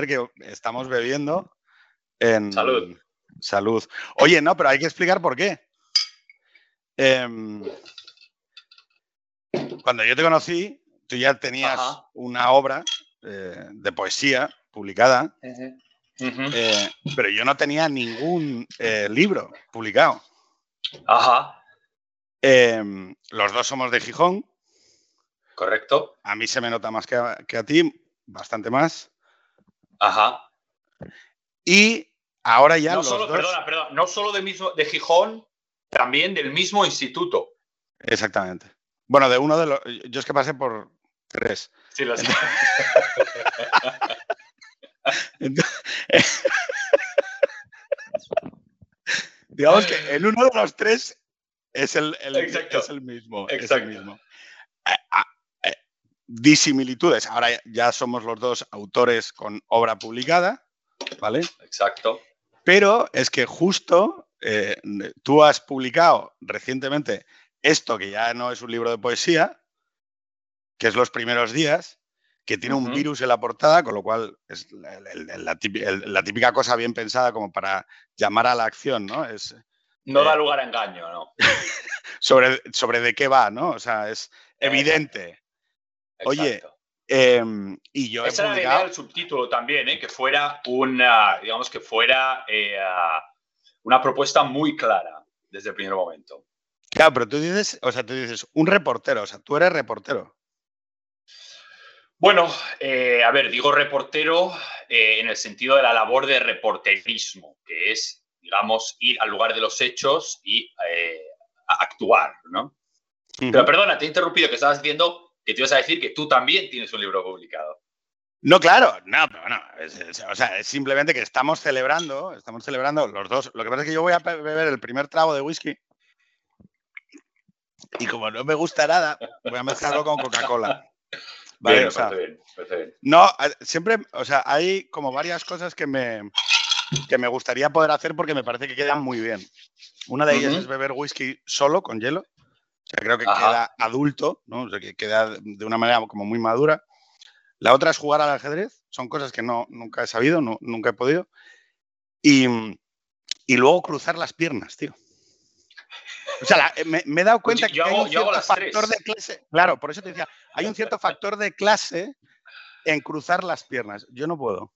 ver que estamos bebiendo en... Salud. Salud. Oye, no, pero hay que explicar por qué. Em, cuando yo te conocí, tú ya tenías Ajá. una obra eh, de poesía publicada, eh, pero yo no tenía ningún eh, libro publicado. Ajá, Em, los dos somos de Gijón. correcto. A mí se me nota más que a, que a ti, bastante más. Ajá. Y ahora ya no los solo, dos. perdona, perdona, no solo de, mismo, de Gijón, también del mismo instituto. Exactamente. Bueno, de uno de los. Yo es que pasé por tres. Sí, lo sé. Entonces- Digamos que en uno de los tres es el, el- Exacto. es el mismo. es el Exacto. mismo. Eh, eh, disimilitudes. Ahora ya- somos los dos autores con obra publicada, ¿vale? Exacto. Pero es que justo eh, tú has publicado recientemente esto, que ya no es un libro de poesía, que es Los primeros días, que tiene un virus en la portada, con lo cual es la, típica cosa bien pensada como para llamar a la acción, ¿no? Es No Eh, da lugar a engaño, ¿no? sobre, sobre de qué va, ¿no? O sea, es evidente. Oye. Em, y yo he Esa era la idea publicado... del subtítulo también, ¿eh? que fuera una, digamos que fuera eh, una propuesta muy clara desde el primer momento. Claro, pero tú dices, o sea, tú dices, un reportero, o sea, tú eres reportero. Bueno, eh, a ver, digo reportero en el sentido de la labor de reporterismo, que es, digamos, ir al lugar de los hechos y actuar, ¿no? Pero perdona, te he interrumpido, que estabas diciendo que te ibas a decir que tú también tienes un libro publicado. No, claro, no, pero bueno, es, es- o sea, es simplemente que estamos celebrando, estamos celebrando los dos. Lo que pasa es que yo voy a beber el primer trago de whisky y como no me gusta nada, voy a mezclarlo con Coca-Cola. Vale, Bien, o sea, bien, no, siempre, o sea, hay como varias cosas que me, que me gustaría poder hacer porque me parece que quedan muy bien. Una de ellas es beber whisky solo con hielo. O sea, creo que Ajá. queda adulto, ¿no? O sea, que queda de una manera como muy madura. La otra es jugar al ajedrez. Son cosas que no, nunca he sabido, no- nunca he podido. Y, y luego cruzar las piernas, tío. O sea, la- me, me he dado cuenta yo que hay un cierto factor tres. de clase. Claro, por eso te decía, hay un cierto factor de clase en cruzar las piernas. Yo no puedo.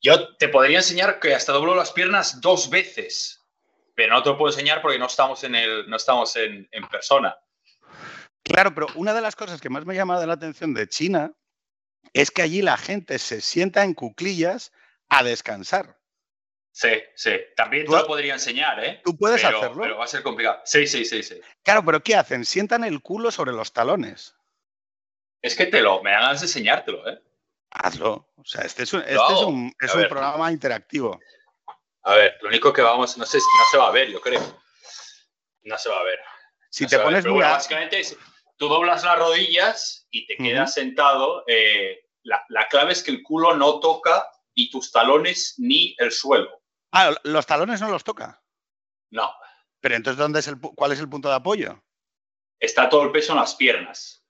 Yo te podría enseñar que hasta doblo las piernas dos veces, pero no te lo puedo enseñar porque no estamos en, el, no estamos en, en persona. Claro, pero una de las cosas que más me llama la atención de China es que allí la gente se sienta en cuclillas a descansar. Sí, sí. También te Tú- lo podría enseñar, ¿eh? ¿Tú puedes pero, hacerlo? pero va a ser complicado. Sí, sí, sí, sí. Claro, pero ¿qué hacen? Sientan el culo sobre los talones. Es que te lo, me dan ganas de enseñártelo, ¿eh? Hazlo. O sea, este es un, este es un- es un ver. programa interactivo. A ver, lo único que vamos, no sé, si no se va a ver, yo creo. No se va a ver. Si No te ver, pones pero bueno, a- básicamente es, tú doblas las rodillas y te quedas sentado. eh, la, la clave es que el culo no toca ni tus talones ni el suelo. Ah, los talones no los toca. No, Pero entonces, ¿dónde es el, ¿cuál es el punto de apoyo? está todo el peso en las piernas.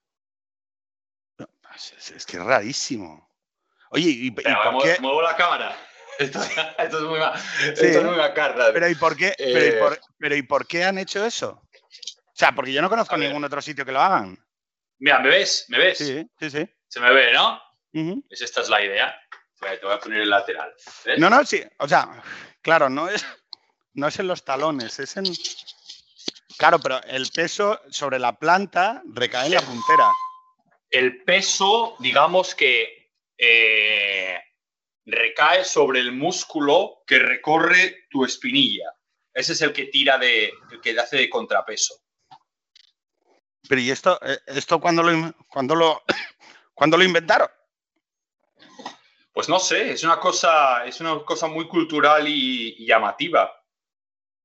Es, es- es que es rarísimo. Oye, ¿y, y Espera, por muevo, qué? muevo la cámara. Esto, esto es muy, Sí. esto es muy macarra. Pero ¿y por qué? Pero, ¿y Eh, por, pero ¿y por qué han hecho eso? O sea, porque yo no conozco ningún otro sitio que lo hagan. Mira, ¿me ves? ¿Me ves? Sí, sí, sí. Se me ve, ¿no? Pues esta es la idea. Te voy a poner el lateral. ¿ves? No, no, sí. O sea, claro, no es, no es en los talones, es en. Claro, pero el peso sobre la planta recae en la puntera. El peso, digamos que eh, recae sobre el músculo que recorre tu espinilla. Ese es el que tira de, el que hace de contrapeso. Pero ¿y esto, eh, esto cuándo lo, cuándo lo, cuándo lo inventaron? Pues no sé, es una cosa, es una cosa muy cultural y, y llamativa.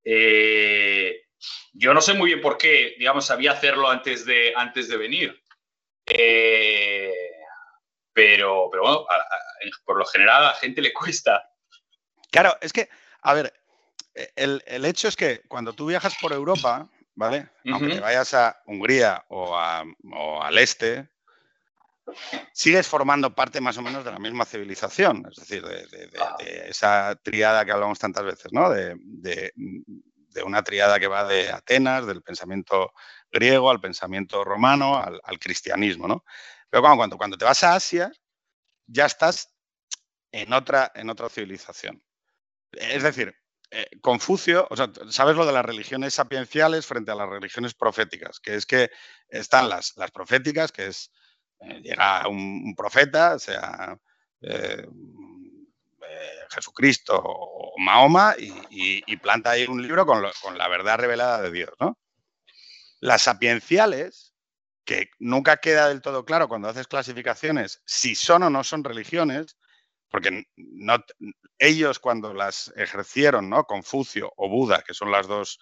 Eh, yo no sé muy bien por qué, digamos, sabía hacerlo antes de, antes de venir. Eh, pero, pero bueno, a- a- por lo general a la gente le cuesta. Claro, es que, a ver, eh, el, el hecho es que cuando tú viajas por Europa, ¿vale? Aunque te vayas a Hungría o, a- o al este, sigues formando parte más o menos de la misma civilización, es decir, de, Ah. esa triada que hablamos tantas veces, ¿no? De, de- de una triada que va de Atenas, del pensamiento griego al pensamiento romano, al, al cristianismo, ¿no? Pero cuando, cuando, te vas a Asia, ya estás en otra, en otra civilización. Es decir, eh, Confucio, o sea, sabes lo de las religiones sapienciales frente a las religiones proféticas, que es que están las, las proféticas, que es eh, llega un, un profeta, sea eh, eh, Jesucristo o Mahoma, y, planta ahí un libro con, con la verdad revelada de Dios, ¿no? Las sapienciales, que nunca queda del todo claro cuando haces clasificaciones si son o no son religiones, porque no, ellos cuando las ejercieron, ¿no? Confucio o Buda, que son las dos,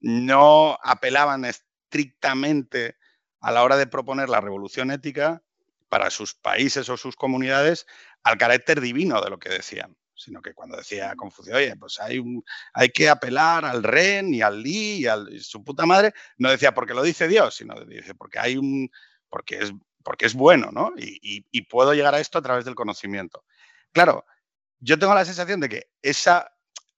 no apelaban estrictamente a la hora de proponer la revolución ética para sus países o sus comunidades al carácter divino de lo que decían, sino que cuando decía Confucio, oye, pues hay, un, hay que apelar al Ren y al Li y a su puta madre, no decía porque lo dice Dios, sino dice porque hay un, porque es, porque es bueno, ¿no? Y, y, puedo llegar a esto a través del conocimiento. Claro, yo tengo la sensación de que esa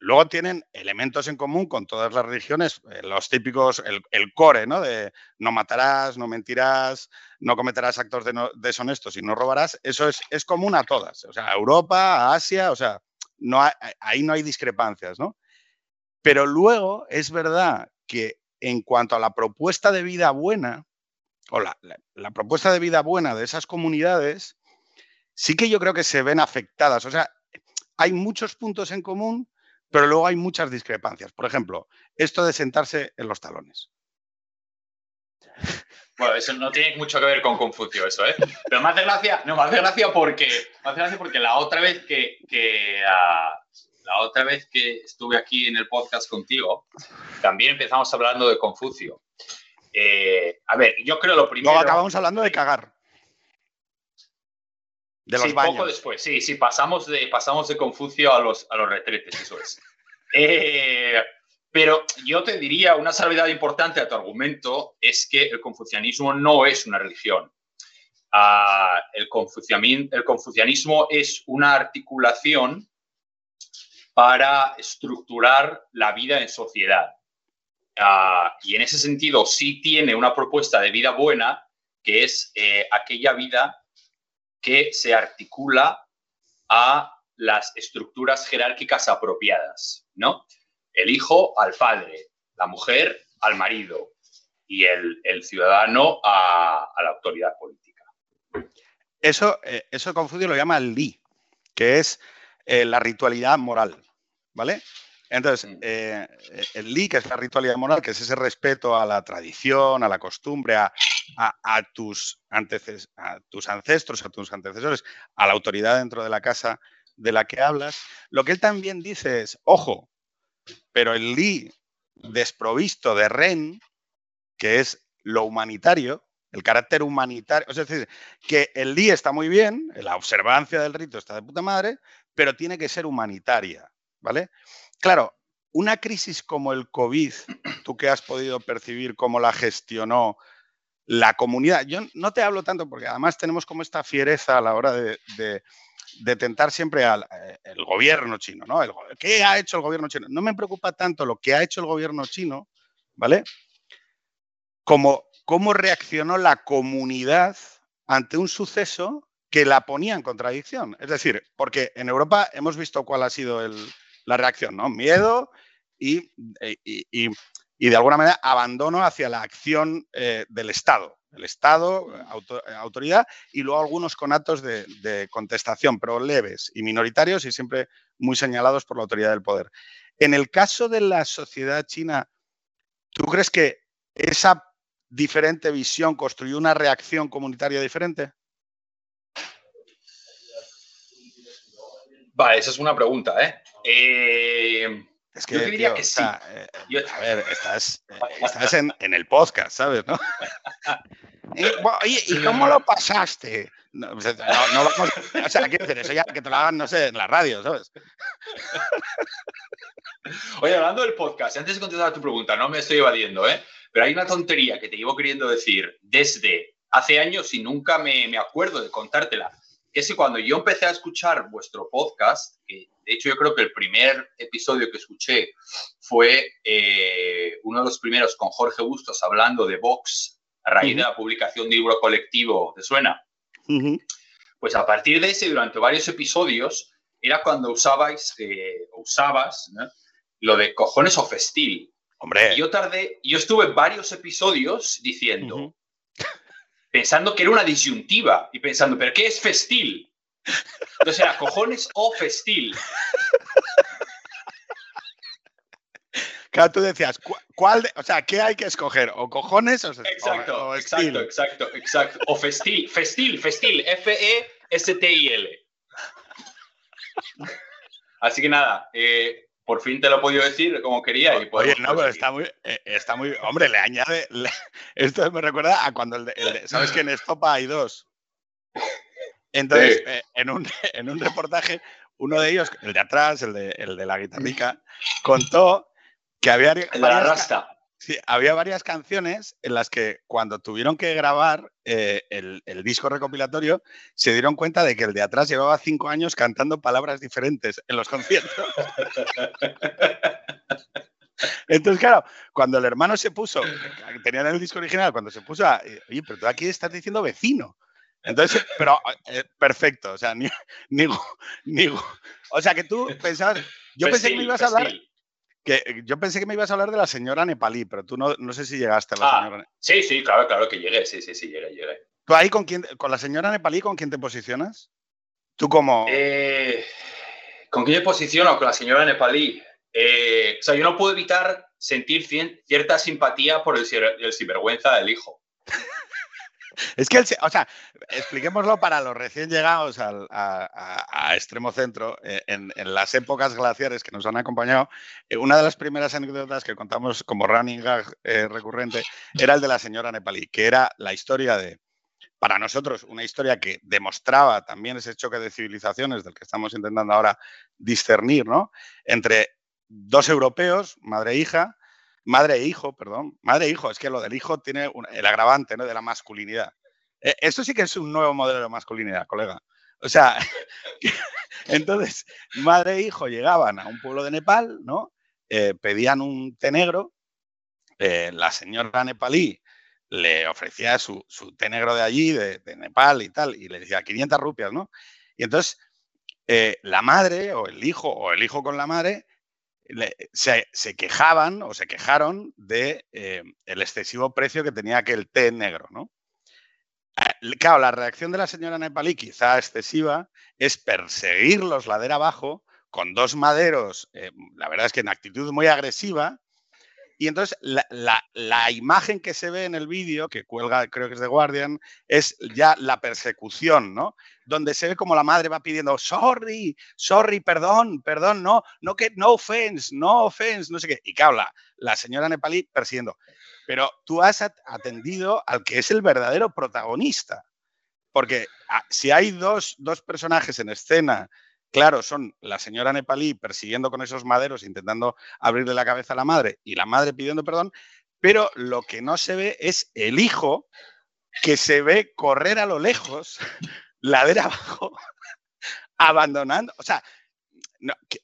Luego tienen elementos en común con todas las religiones, eh, los típicos, el, el, core, ¿no? De no matarás, no mentirás, no cometerás actos de no, deshonestos y no robarás. Eso es, es, común a todas. O sea, a Europa, a Asia, o sea, no hay, ahí no hay discrepancias, ¿no? Pero luego es verdad que en cuanto a la propuesta de vida buena, o la, la, la propuesta de vida buena de esas comunidades, sí que yo creo que se ven afectadas. O sea, hay muchos puntos en común, pero luego hay muchas discrepancias. Por ejemplo, esto de sentarse en los talones. Bueno, eso no tiene mucho que ver con Confucio, eso, ¿eh? Pero me hace gracia, no, me hace gracia porque, me hace gracia porque la otra vez que, que uh, la otra vez que estuve aquí en el podcast contigo, también empezamos hablando de Confucio. Eh, a ver, yo creo lo primero. Luego acabamos hablando de cagar. De los sí, baños. poco después, sí, sí, pasamos de, pasamos de Confucio a los, a los retretes, eso es. Eh, pero yo te diría, una salvedad importante a tu argumento es que el confucianismo no es una religión. Uh, el, confucianismo es una articulación para estructurar la vida en sociedad. Uh, y en ese sentido sí tiene una propuesta de vida buena, que es eh, aquella vida que se articula a las estructuras jerárquicas apropiadas, ¿no? El hijo al padre, la mujer al marido y el, el ciudadano a, a, la autoridad política. Eso, eh, eso Confucio lo llama el li, que es eh, la ritualidad moral, ¿vale? Entonces, eh, el li, que es la ritualidad moral, que es ese respeto a la tradición, a la costumbre, a, a, a, tus, anteces, a tus ancestros, a tus antecesores, a la autoridad dentro de la casa de la que hablas, lo que él también dice es, ojo, pero el li desprovisto de ren, que es lo humanitario, el carácter humanitario, es decir, que el li está muy bien, la observancia del rito está de puta madre, pero tiene que ser humanitaria, ¿vale? Claro, una crisis como el COVID, tú que has podido percibir cómo la gestionó la comunidad, yo no te hablo tanto porque además tenemos como esta fiereza a la hora de, de tentar siempre al eh, el gobierno chino, ¿no? El, ¿Qué ha hecho el gobierno chino? No me preocupa tanto lo que ha hecho el gobierno chino, ¿vale? Como cómo reaccionó la comunidad ante un suceso que la ponía en contradicción. Es decir, porque en Europa hemos visto cuál ha sido el, la reacción, ¿no? Miedo y, y, y, y, de alguna manera abandono hacia la acción eh, del Estado. El Estado, auto, autoridad, y luego algunos conatos de, de, contestación, pero leves y minoritarios y siempre muy señalados por la autoridad del poder. En el caso de la sociedad china, ¿tú crees que esa diferente visión construyó una reacción comunitaria diferente? Vale, esa es una pregunta, ¿eh? eh es que, yo diría tío, que sí. Eh, yo... A ver, estás, eh, estás en, en, el podcast, ¿sabes? ¿no? y, bueno, oye, ¿y cómo lo pasaste? No, no, no vamos, o sea, quiero decir, eso ya que te lo hagan, no sé, en la radio, ¿sabes? Oye, hablando del podcast, antes de contestar a tu pregunta, no me estoy evadiendo, ¿eh? Pero hay una tontería que te llevo queriendo decir desde hace años y nunca me, me acuerdo de contártela. Que es que cuando yo empecé a escuchar vuestro podcast, que de hecho yo creo que el primer episodio que escuché fue eh, uno de los primeros con Jorge Bustos hablando de Vox a raíz de la publicación de libro colectivo, ¿te suena? Pues a partir de ese, durante varios episodios, era cuando usabais, eh, usabas lo de cojones o festil. Hombre. Y yo tardé, yo estuve varios episodios diciendo, pensando que era una disyuntiva y pensando, ¿pero qué es festil? Entonces era cojones o festil. Claro, tú decías, ¿cuál, o sea, qué hay que escoger? ¿O cojones o, exacto, o, exacto, exacto, exacto. O festil, festil, festil, F-E-S-T-I-L. Así que nada, eh, por fin te lo he podido decir como quería. Y Oye, no, pero está muy, eh, está muy. Hombre, le añade. esto me recuerda a cuando el de, ¿Sabes que en Estopa hay dos? Entonces, eh, en, un, en, un, reportaje, uno de ellos, el de atrás, el de, el de la guitarrica, contó que había, varias, sí, había varias canciones en las que cuando tuvieron que grabar eh, el, disco recopilatorio se dieron cuenta de que el de atrás llevaba cinco años cantando palabras diferentes en los conciertos. Entonces, claro, cuando el hermano se puso, tenían el disco original, cuando se puso a, oye, pero tú aquí estás diciendo vecino. Entonces, pero eh, perfecto, o sea, ni, ni, ni, o sea, que tú pensabas, yo pensé que me ibas a hablar, que eh, yo pensé que me ibas a hablar de la señora nepalí, pero tú no, no sé si llegaste a la ah, señora. Sí, sí, claro, claro que llegué, sí, sí, sí, llegué, llegué. ¿Tú ahí con quién, con la señora nepalí, con quién te posicionas? ¿Tú como...? Eh, ¿Con quién me posiciono? Con la señora nepalí. Eh, o sea, yo no puedo evitar sentir cierta simpatía por el, el sinvergüenza del hijo. Es que, o sea, expliquémoslo para los recién llegados a, extremo centro, eh, en, las épocas glaciares que nos han acompañado, eh, una de las primeras anécdotas que contamos como running gag eh, recurrente era el de la señora nepalí, que era la historia de, para nosotros, una historia que demostraba también ese choque de civilizaciones del que estamos intentando ahora discernir, ¿no? Entre dos europeos, madre e hija, madre e hijo, perdón, madre e hijo, es que lo del hijo tiene el agravante ¿no? de la masculinidad. Eh, esto sí que es un nuevo modelo de masculinidad, colega. O sea, entonces, madre e hijo llegaban a un pueblo de Nepal, ¿no? Eh, pedían un té negro, eh, la señora nepalí le ofrecía su, té negro de allí, de, Nepal y tal, y le decía 500 rupias, ¿no? Y entonces la madre o el hijo o el hijo con la madre se, quejaban o se quejaron de eh, el excesivo precio que tenía aquel té negro, ¿no? Ah, claro, la reacción de la señora Nepalí, quizá excesiva, es perseguirlos ladera abajo con dos maderos, eh, la verdad es que en actitud muy agresiva, y entonces la, imagen que se ve en el vídeo, que cuelga, creo que es de Guardian, es ya la persecución, ¿no? Donde se ve como la madre va pidiendo, sorry, sorry, perdón, perdón, no, no que, no offense, no offense, no sé qué. Y que habla la señora nepalí persiguiendo. Pero tú has atendido al que es el verdadero protagonista. Porque ah, si hay dos, dos personajes en escena Claro, son la señora nepalí persiguiendo con esos maderos, intentando abrirle la cabeza a la madre y la madre pidiendo perdón, pero lo que no se ve es el hijo que se ve correr a lo lejos, ladera abajo, abandonando, o sea,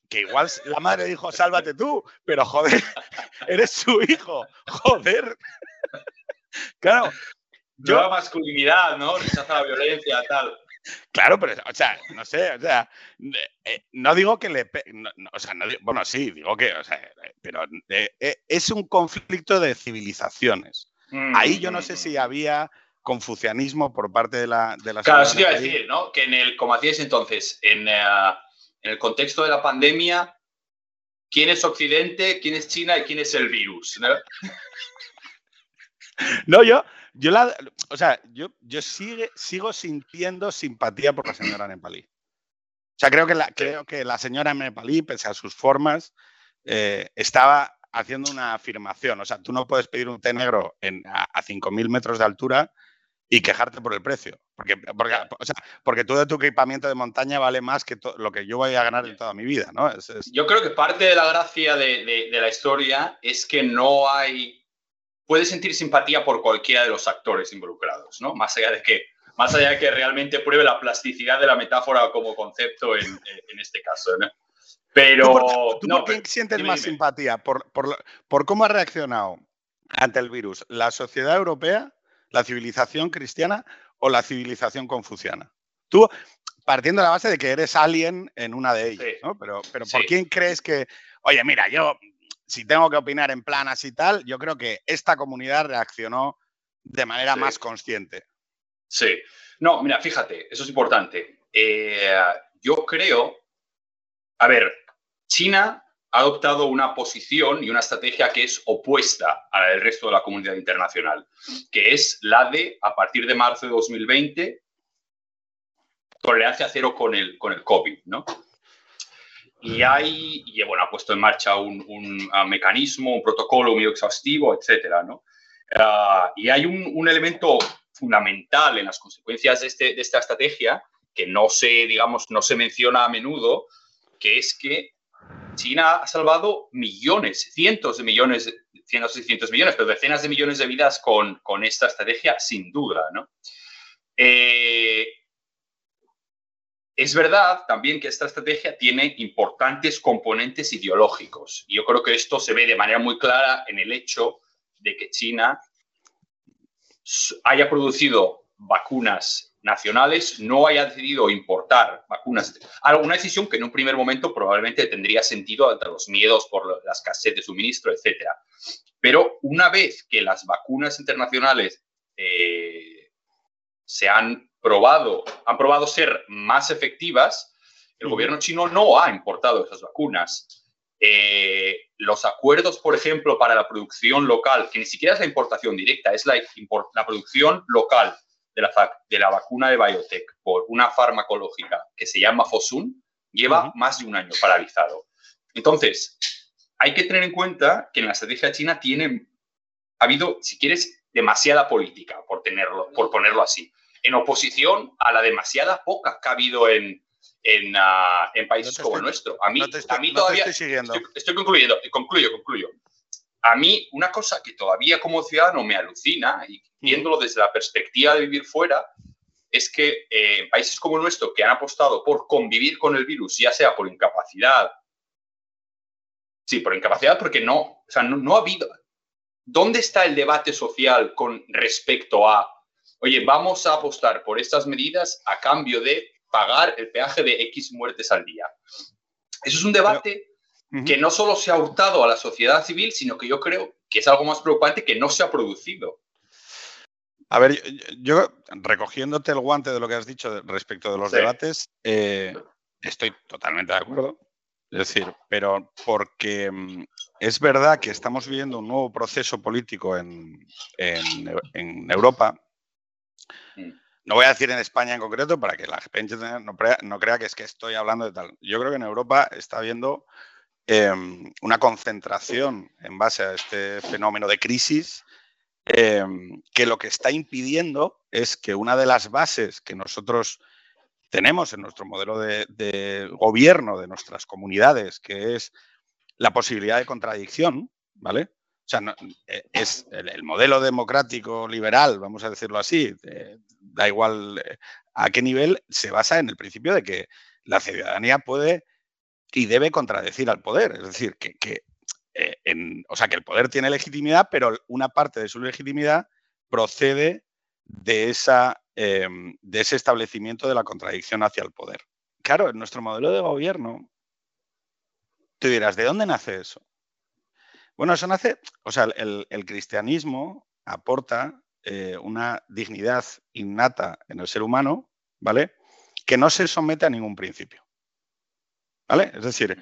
que, igual la madre dijo, sálvate tú, pero joder, eres su hijo, joder. Claro. Yo, masculinidad, ¿no? Rechaza la violencia, tal. Claro, pero, o sea, no sé, o sea, eh, no digo que le. o sea, bueno, sí, digo que, o sea, eh, pero eh, es un conflicto de civilizaciones. Ahí yo no sé si mm. había confucianismo por parte de la. De claro, eso te iba a decir, ¿no? Que en el, como hacíais entonces, en, el contexto de la pandemia, ¿quién es Occidente, quién es China y quién es el virus? ¿no? no, yo, yo la, o sea, yo, yo sigue, sigo sintiendo simpatía por la señora Nepalí. O sea, creo que la, creo que la señora Nepalí, pese a sus formas, eh, estaba haciendo una afirmación. O sea, tú no puedes pedir un té negro en, a, 5.000 metros de altura y quejarte por el precio. Porque, porque, o sea, porque todo tu equipamiento de montaña vale más que lo que yo voy a ganar en toda mi vida. ¿no? Yo creo que parte de la gracia de, de la historia es que no hay puede sentir simpatía por cualquiera de los actores involucrados, ¿no? Más allá de que, más allá de que realmente pruebe la plasticidad de la metáfora como concepto en, este caso, ¿no? Pero... ¿Tú por, qué sientes más simpatía? ¿Por, por cómo ha reaccionado ante el virus la sociedad europea, la civilización cristiana o la civilización confuciana? Tú, partiendo de la base de que eres alien en una de ellas, ¿no? Pero, pero ¿por quién crees que, oye, mira, yo, si tengo que opinar en plan así tal, yo creo que esta comunidad reaccionó de manera más consciente? Sí. No, mira, fíjate, eso es importante. Eh, yo creo, a ver, China ha adoptado una posición y una estrategia que es opuesta a la del resto de la comunidad internacional, que es la de, a partir de marzo de 2020, tolerancia cero con el, con el COVID, ¿no? Y hay, y bueno, ha puesto en marcha un, un, mecanismo, un protocolo muy exhaustivo, etcétera, ¿no? Ah, y hay un, un, elemento fundamental en las consecuencias de, este, de esta estrategia que no se, digamos, no se menciona a menudo, que es que China ha salvado millones, cientos de millones, cientos y cientos de millones, pero decenas de millones de vidas con, con esta estrategia, sin duda, ¿no? Eh, es verdad también que esta estrategia tiene importantes componentes ideológicos. Y yo creo que esto se ve de manera muy clara en el hecho de que China haya producido vacunas nacionales, no haya decidido importar vacunas. Alguna decisión que en un primer momento probablemente tendría sentido ante los miedos por la escasez de suministro, etc. Pero una vez que las vacunas internacionales eh, se han probado, han probado ser más efectivas, el gobierno chino no ha importado esas vacunas. Eh, los acuerdos, por ejemplo, para la producción local, que ni siquiera es la importación directa, es la, la producción local de la, de la, vacuna de biotech por una farmacológica que se llama Fosun, lleva más de un año paralizado. Entonces, hay que tener en cuenta que en la estrategia china tiene, ha habido, si quieres, demasiada política, por, tenerlo, por ponerlo así en oposición a la demasiada poca que ha habido en, en, ah, países como el nuestro. A mí, a mí todavía... Estoy, concluyendo, concluyo, concluyo. A mí una cosa que todavía como ciudadano me alucina, y viéndolo desde la perspectiva de vivir fuera, es que eh, en países como el nuestro, que han apostado por convivir con el virus, ya sea por incapacidad, sí, por incapacidad porque no, o sea, no ha habido... ¿Dónde está el debate social con respecto a oye, vamos a apostar por estas medidas a cambio de pagar el peaje de X muertes al día. Eso es un debate que no solo se ha hurtado a la sociedad civil, sino que yo creo que es algo más preocupante que no se ha producido. A ver, yo, recogiéndote el guante de lo que has dicho respecto de los debates, eh, estoy totalmente de acuerdo. Es decir, pero porque mm, es verdad que estamos viviendo un nuevo proceso político en, en Europa. No voy a decir en España en concreto para que la gente no, crea, que es que estoy hablando de tal. Yo creo que en Europa está habiendo em, una concentración en base a este fenómeno de crisis em, que lo que está impidiendo es que una de las bases que nosotros tenemos en nuestro modelo de gobierno de nuestras comunidades, que es la posibilidad de contradicción, ¿vale? O sea, eh, es el, modelo democrático liberal, vamos a decirlo así, da igual eh, a qué nivel, se basa en el principio de que la ciudadanía puede y debe contradecir al poder. Es decir, que, eh, o sea, que el poder tiene legitimidad, pero una parte de su legitimidad procede de, esa, em, de ese establecimiento de la contradicción hacia el poder. Claro, en nuestro modelo de gobierno, tú dirás, ¿de dónde nace eso? Bueno, eso nace, o sea, el, cristianismo aporta eh, una dignidad innata en el ser humano, ¿vale? Que no se somete a ningún principio. ¿Vale? Es decir,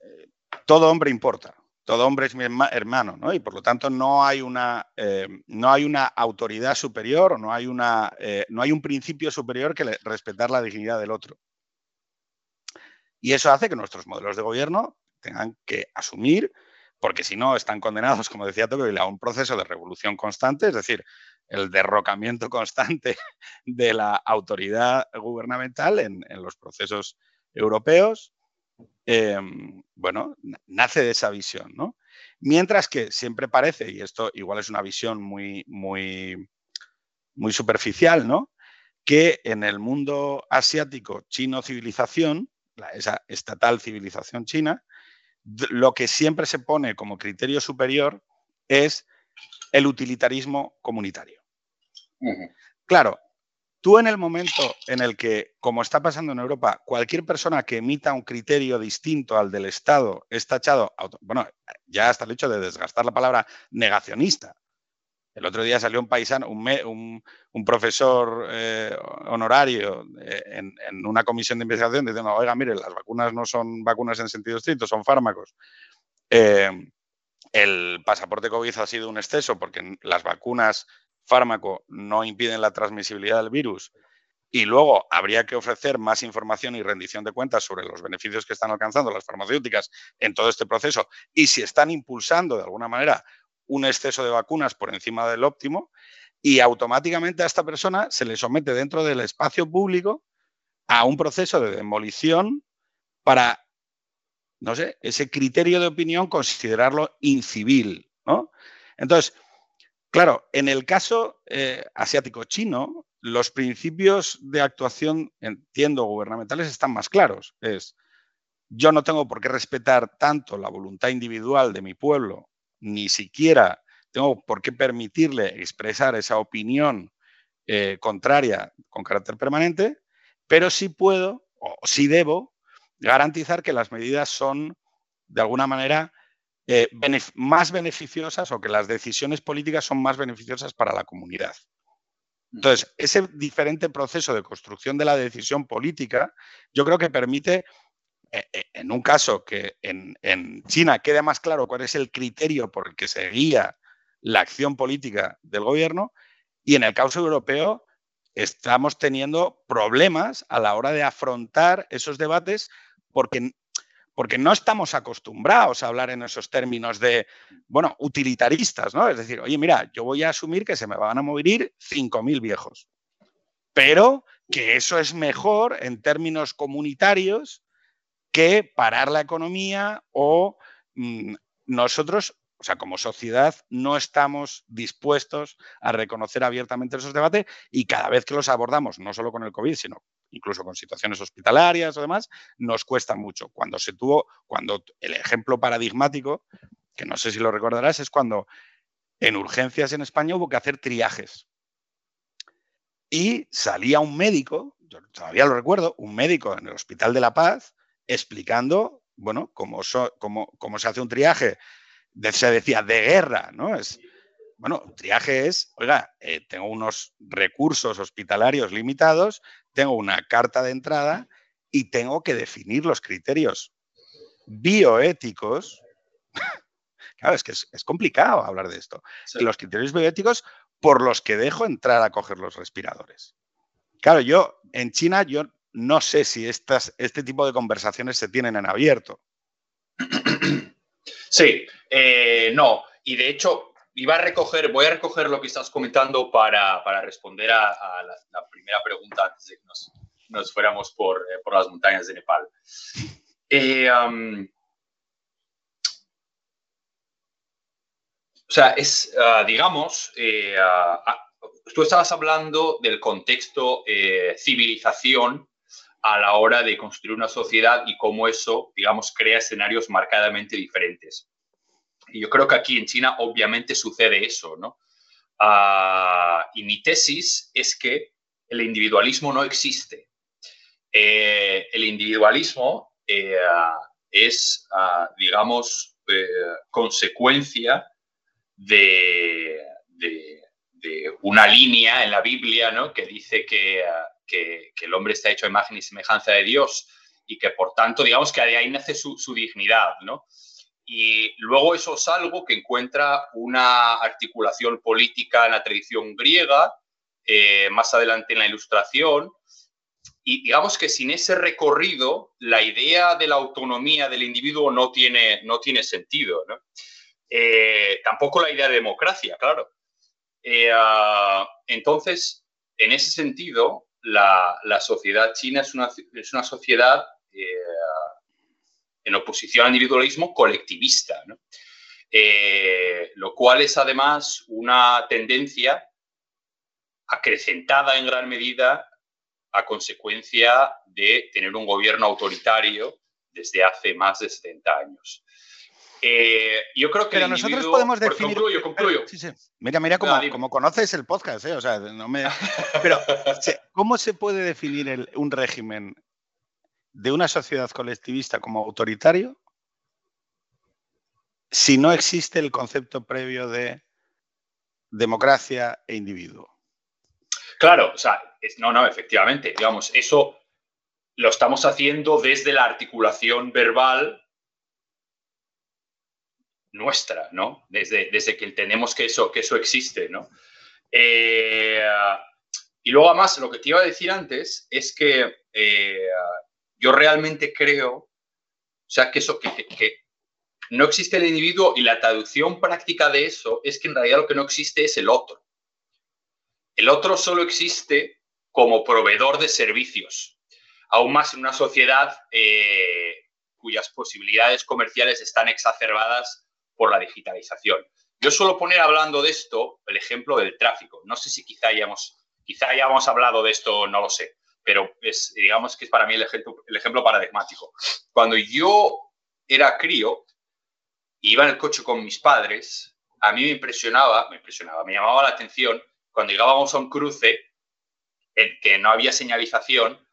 eh, todo hombre importa, todo hombre es mi hermano, ¿no? Y por lo tanto no hay una, eh, no hay una autoridad superior o no hay, una, no hay un principio superior que respetar la dignidad del otro. Y eso hace que nuestros modelos de gobierno tengan que asumir porque si no están condenados, como decía Tocqueville, a un proceso de revolución constante, es decir, el derrocamiento constante de la autoridad gubernamental en, los procesos europeos. Em, bueno, nace de esa visión, ¿no? Mientras que siempre parece, y esto igual es una visión muy, muy, muy superficial, ¿no? Que en el mundo asiático, chino civilización, esa estatal civilización china, lo que siempre se pone como criterio superior es el utilitarismo comunitario. Claro, tú en el momento en el que, como está pasando en Europa, cualquier persona que emita un criterio distinto al del Estado es tachado, bueno, ya hasta el hecho de desgastar la palabra negacionista. El otro día salió un paisano, un, profesor eh, honorario eh, en, una comisión de investigación diciendo, oiga, mire, las vacunas no son vacunas en sentido estricto, son fármacos. Eh, el pasaporte COVID ha sido un exceso porque las vacunas fármaco no impiden la transmisibilidad del virus y luego habría que ofrecer más información y rendición de cuentas sobre los beneficios que están alcanzando las farmacéuticas en todo este proceso y si están impulsando de alguna manera un exceso de vacunas por encima del óptimo y automáticamente a esta persona se le somete dentro del espacio público a un proceso de demolición para, no sé, ese criterio de opinión considerarlo incivil, ¿no? Entonces, claro, en el caso eh, asiático-chino, los principios de actuación, entiendo, gubernamentales están más claros. Es, yo no tengo por qué respetar tanto la voluntad individual de mi pueblo ni siquiera tengo por qué permitirle expresar esa opinión eh, contraria con carácter permanente, pero sí puedo o sí debo garantizar que las medidas son, de alguna manera, eh, más beneficiosas o que las decisiones políticas son más beneficiosas para la comunidad. Entonces, ese diferente proceso de construcción de la decisión política, yo creo que permite en un caso que en, China quede más claro cuál es el criterio por el que se guía la acción política del gobierno y en el caso europeo estamos teniendo problemas a la hora de afrontar esos debates porque, porque no estamos acostumbrados a hablar en esos términos de, bueno, utilitaristas, ¿no? Es decir, oye, mira, yo voy a asumir que se me van a morir 5.000 viejos, pero que eso es mejor en términos comunitarios que parar la economía o mm, nosotros, o sea, como sociedad, no estamos dispuestos a reconocer abiertamente esos debates y cada vez que los abordamos, no solo con el COVID, sino incluso con situaciones hospitalarias o demás, nos cuesta mucho. Cuando se tuvo, cuando el ejemplo paradigmático, que no sé si lo recordarás, es cuando en urgencias en España hubo que hacer triajes. Y salía un médico, yo todavía lo recuerdo, un médico en el Hospital de la Paz, explicando, bueno, cómo, se hace un triaje. se decía de guerra, ¿no? Es, bueno, un triaje es, oiga, eh, tengo unos recursos hospitalarios limitados, tengo una carta de entrada y tengo que definir los criterios bioéticos. claro, es que es, complicado hablar de esto. Los criterios bioéticos por los que dejo entrar a coger los respiradores. Claro, yo en China yo no sé si estas, este tipo de conversaciones se tienen en abierto. Sí, eh, no. Y de hecho, iba a recoger, voy a recoger lo que estás comentando para, responder a, la, primera pregunta antes de que nos, fuéramos por, eh, por, las montañas de Nepal. Eh, o sea, es, ah, digamos, ah, ah, tú estabas hablando del contexto civilización a la hora de construir una sociedad y cómo eso, digamos, crea escenarios marcadamente diferentes. Y yo creo que aquí en China obviamente sucede eso, ¿no? Ah, y mi tesis es que el individualismo no existe. Eh, el individualismo eh, es, ah, digamos, eh, consecuencia de, una línea en la Biblia ¿no? que dice que ah, que, el hombre está hecho a imagen y semejanza de Dios y que por tanto, digamos que de ahí nace su, dignidad, ¿no? Y luego eso es algo que encuentra una articulación política en la tradición griega, eh, más adelante en la Ilustración, y digamos que sin ese recorrido, la idea de la autonomía del individuo no tiene, no tiene sentido. ¿no? Eh, tampoco la idea de democracia, claro. Eh, ah, entonces, en ese sentido, la, sociedad china es una, es una sociedad eh, en oposición al individualismo colectivista. eh, lo cual es además una tendencia acrecentada en gran medida a consecuencia de tener un gobierno autoritario desde hace más de 70 años. Eh, yo creo que Pero nosotros podemos definir. Concluyo, concluyo. Sí, sí. Mira, mira cómo, conoces el podcast, ¿eh? O sea, no me. Pero, ¿cómo se puede definir un régimen de una sociedad colectivista como autoritario si no existe el concepto previo de democracia e individuo? Claro, o sea, no, no, efectivamente, digamos, eso lo estamos haciendo desde la articulación verbal nuestra, ¿no? Desde, desde que entendemos que eso, que eso existe, ¿no? Eh, y luego, además, lo que te iba a decir antes es que eh, yo realmente creo, o sea, que eso, que, que, no existe el individuo y la traducción práctica de eso es que en realidad lo que no existe es el otro. El otro solo existe como proveedor de servicios, aún más en una sociedad eh, cuyas posibilidades comerciales están exacerbadas por la digitalización. Yo suelo poner hablando de esto el ejemplo del tráfico. No sé si quizá hayamos, quizá hayamos hablado de esto, no lo sé, pero es, digamos que es para mí el ejemplo, el ejemplo paradigmático. Cuando yo era crío, iba en el coche con mis padres, a mí me impresionaba, me impresionaba, me llamaba la atención cuando llegábamos a un cruce en que no había señalización,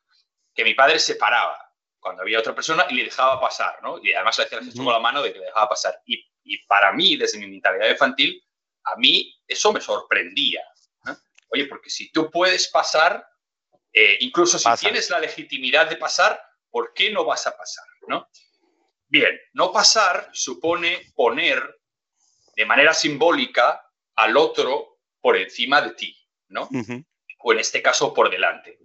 que mi padre se paraba cuando había otra persona y le dejaba pasar, ¿no? Y además le hacía el gesto con la mano de que le dejaba pasar. Y y para mí, desde mi mentalidad infantil, a mí eso me sorprendía. Oye, porque si tú puedes pasar, eh, incluso si tienes la legitimidad de pasar, ¿por qué no vas a pasar? ¿no? Bien, no pasar supone poner de manera simbólica al otro por encima de ti, ¿no? O en este caso, por delante.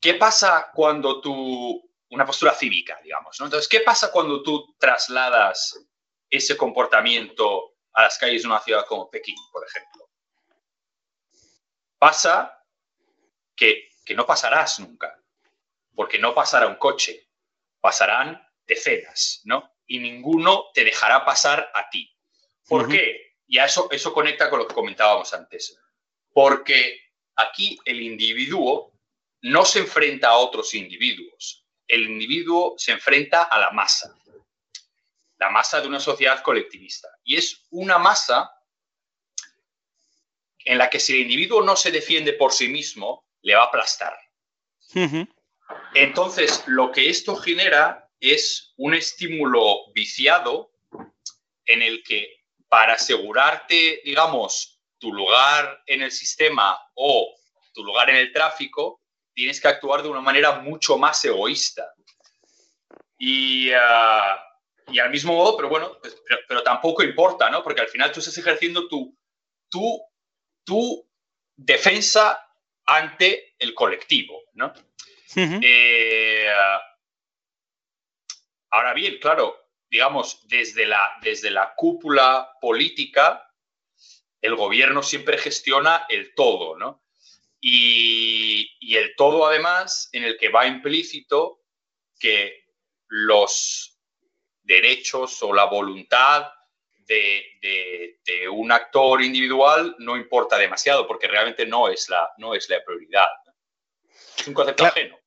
¿Qué pasa cuando tú, una postura cívica, digamos, ¿no? Entonces, ¿qué pasa cuando tú trasladas ese comportamiento a las calles de una ciudad como Pekín, por ejemplo. Pasa que, no pasarás nunca, porque no pasará un coche, pasarán decenas, ¿no? Y ninguno te dejará pasar a ti. ¿Por qué? Y eso, eso conecta con lo que comentábamos antes. Porque aquí el individuo no se enfrenta a otros individuos. El individuo se enfrenta a la masa la masa de una sociedad colectivista. Y es una masa en la que si el individuo no se defiende por sí mismo, le va a aplastar. Entonces, lo que esto genera es un estímulo viciado en el que para asegurarte, digamos, tu lugar en el sistema o tu lugar en el tráfico, tienes que actuar de una manera mucho más egoísta. Y ah, y al mismo modo, pero bueno, pues, pero, tampoco importa, ¿no? Porque al final tú estás ejerciendo tu, tu, tu defensa ante el colectivo, ¿no? Eh, ahora bien, claro, digamos, desde la, desde la cúpula política, el gobierno siempre gestiona el todo, ¿no? Y, y el todo, además, en el que va implícito que los derechos o la voluntad de, un actor individual no importa demasiado porque realmente no es la, no es la prioridad. Es un concepto ajeno.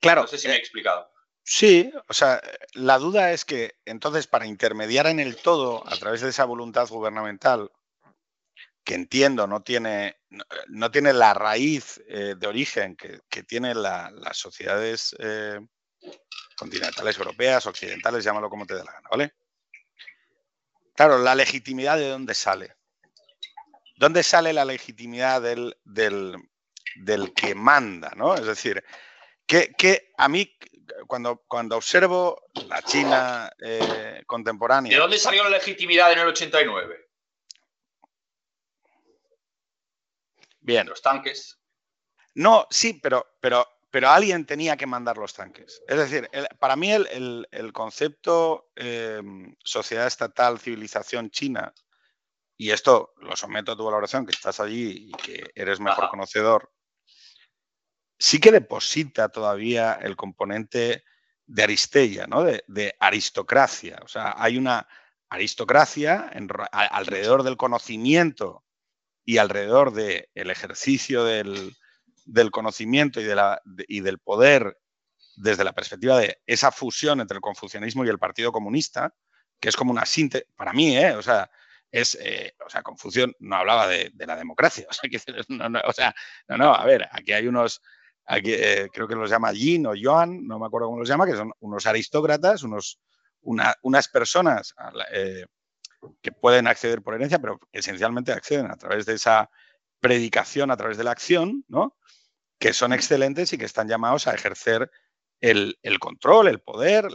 Claro. No sé si me he explicado. Sí, o sea, la duda es que entonces para intermediar en el todo a través de esa voluntad gubernamental, que entiendo no tiene, no, tiene la raíz eh, de origen que, que tienen las sociedades eh, continentales europeas, occidentales, llámalo como te dé la gana, ¿vale? Claro, la legitimidad de dónde sale. ¿Dónde sale la legitimidad del, del, que manda, ¿no? Es decir, que, a mí, cuando, cuando observo la China eh, contemporánea... ¿De dónde salió la legitimidad en el 89? Bien. Los tanques. No, sí, pero, pero pero alguien tenía que mandar los tanques. Es decir, para mí el, concepto em, sociedad estatal, civilización china, y esto lo someto a tu valoración, que estás allí y que eres mejor conocedor, sí que deposita todavía el componente de Aristella, ¿no? de, aristocracia. O sea, hay una, aristocracia alrededor del conocimiento y alrededor del ejercicio del, conocimiento y, de la, y del poder desde la perspectiva de esa fusión entre el confucianismo y el Partido Comunista, que es como una síntesis, para mí, ¿eh? o sea, es, eh, o sea, Confucio no hablaba de, la democracia, o sea, que, no, no, o sea, no, no, a ver, aquí hay unos, aquí, eh, creo que los llama Jin o Joan, no me acuerdo cómo los llama, que son unos aristócratas, unos, unas personas eh, que pueden acceder por herencia, pero esencialmente acceden a través de esa predicación, a través de la acción, ¿no? que son excelentes y que están llamados a ejercer el, control, el poder,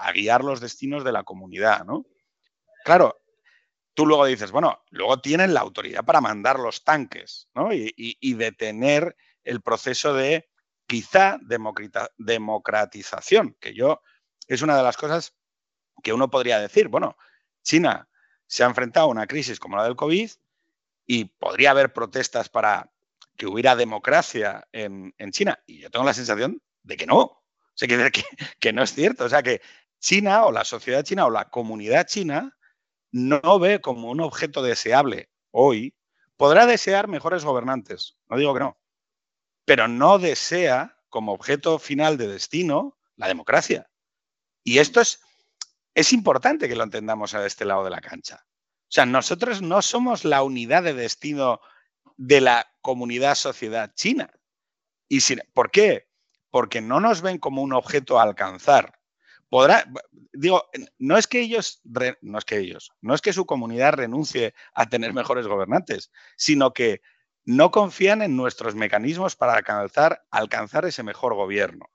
a guiar los destinos de la comunidad. ¿no? Claro, tú luego dices, bueno, luego tienen la autoridad para mandar los tanques ¿no? y, detener el proceso de quizá democratización, que yo es una de las cosas que uno podría decir, bueno, China se ha enfrentado a una crisis como la del COVID y podría haber protestas para que hubiera democracia en, China. Y yo tengo la sensación de que no. O sea, que, que, no es cierto. O sea, que China o la sociedad china o la comunidad china no ve como un objeto deseable hoy. Podrá desear mejores gobernantes, no digo que no, pero no desea como objeto final de destino la democracia. Y esto es es importante que lo entendamos a este lado de la cancha. O sea, nosotros no somos la unidad de destino de la comunidad sociedad china. ¿Y por qué? Porque no nos ven como un objeto a alcanzar. Digo, no es que ellos, no es que ellos, no es que su comunidad renuncie a tener mejores gobernantes, sino que no confían en nuestros mecanismos para alcanzar, alcanzar ese mejor gobierno.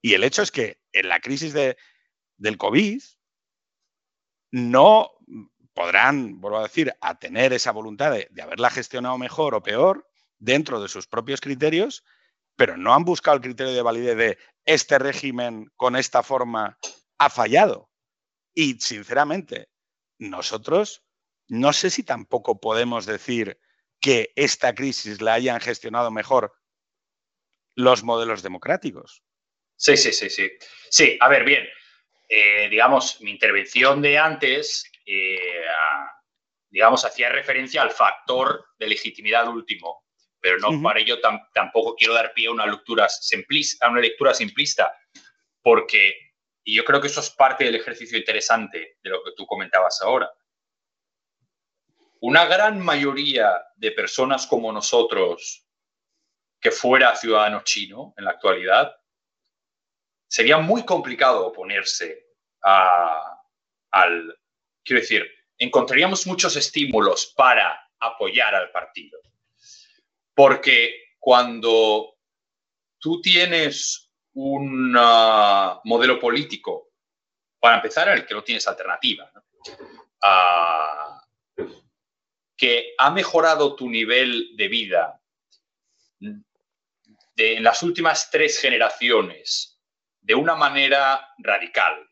Y el hecho es que en la crisis de, del COVID, no podrán, vuelvo a decir, a tener esa voluntad de, haberla gestionado mejor o peor dentro de sus propios criterios, pero no han buscado el criterio de validez de este régimen con esta forma ha fallado. Y sinceramente, nosotros no sé si tampoco podemos decir que esta crisis la hayan gestionado mejor los modelos democráticos. Sí, sí, sí, sí. Sí, a ver, bien. Eh, digamos, mi intervención de antes, eh, digamos, hacía referencia al factor de legitimidad último, pero no para ello tampoco quiero dar pie a una lectura simplista, a una lectura simplista, porque, y yo creo que eso es parte del ejercicio interesante de lo que tú comentabas ahora. Una gran mayoría de personas como nosotros que fuera ciudadano chino en la actualidad, sería muy complicado oponerse al, quiero decir, encontraríamos muchos estímulos para apoyar al partido. Porque cuando tú tienes un ah, modelo político, para empezar, el que no tienes alternativa, ah, que ha mejorado tu nivel de vida en las últimas tres generaciones de una manera radical,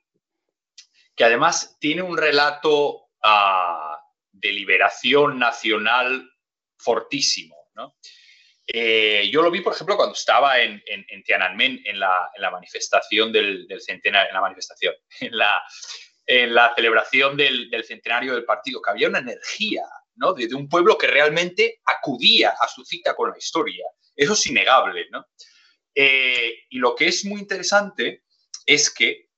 que además tiene un relato ah, de liberación nacional fortísimo. Eh, yo lo vi, por ejemplo, cuando estaba en, Tiananmen, en la, manifestación del, centenario, en la manifestación, en la, celebración del, centenario del partido, que había una energía de, un pueblo que realmente acudía a su cita con la historia. Eso es innegable. Eh, y lo que es muy interesante es que,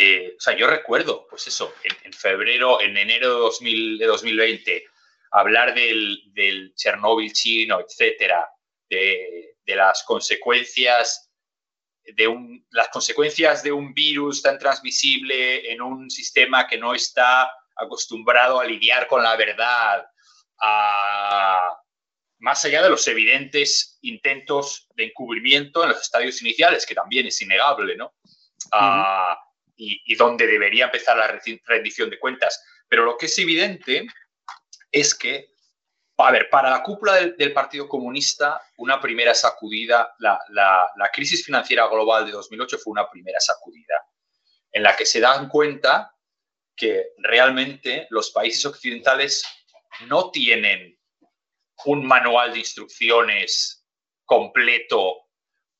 eh, o sea, yo recuerdo, pues eso, en, febrero, en enero de, 2000, de 2020, hablar del, del, Chernóbil chino, etcétera, de, de, las consecuencias de un, las consecuencias de un virus tan transmisible en un sistema que no está acostumbrado a lidiar con la verdad, a, más allá de los evidentes intentos de encubrimiento en los estadios iniciales, que también es innegable, ¿no? Ah, y, donde debería empezar la rendición de cuentas. Pero lo que es evidente es que, a ver, para la cúpula del, Partido Comunista, una primera sacudida, la, la crisis financiera global de 2008 fue una primera sacudida, en la que se dan cuenta que realmente los países occidentales no tienen un manual de instrucciones completo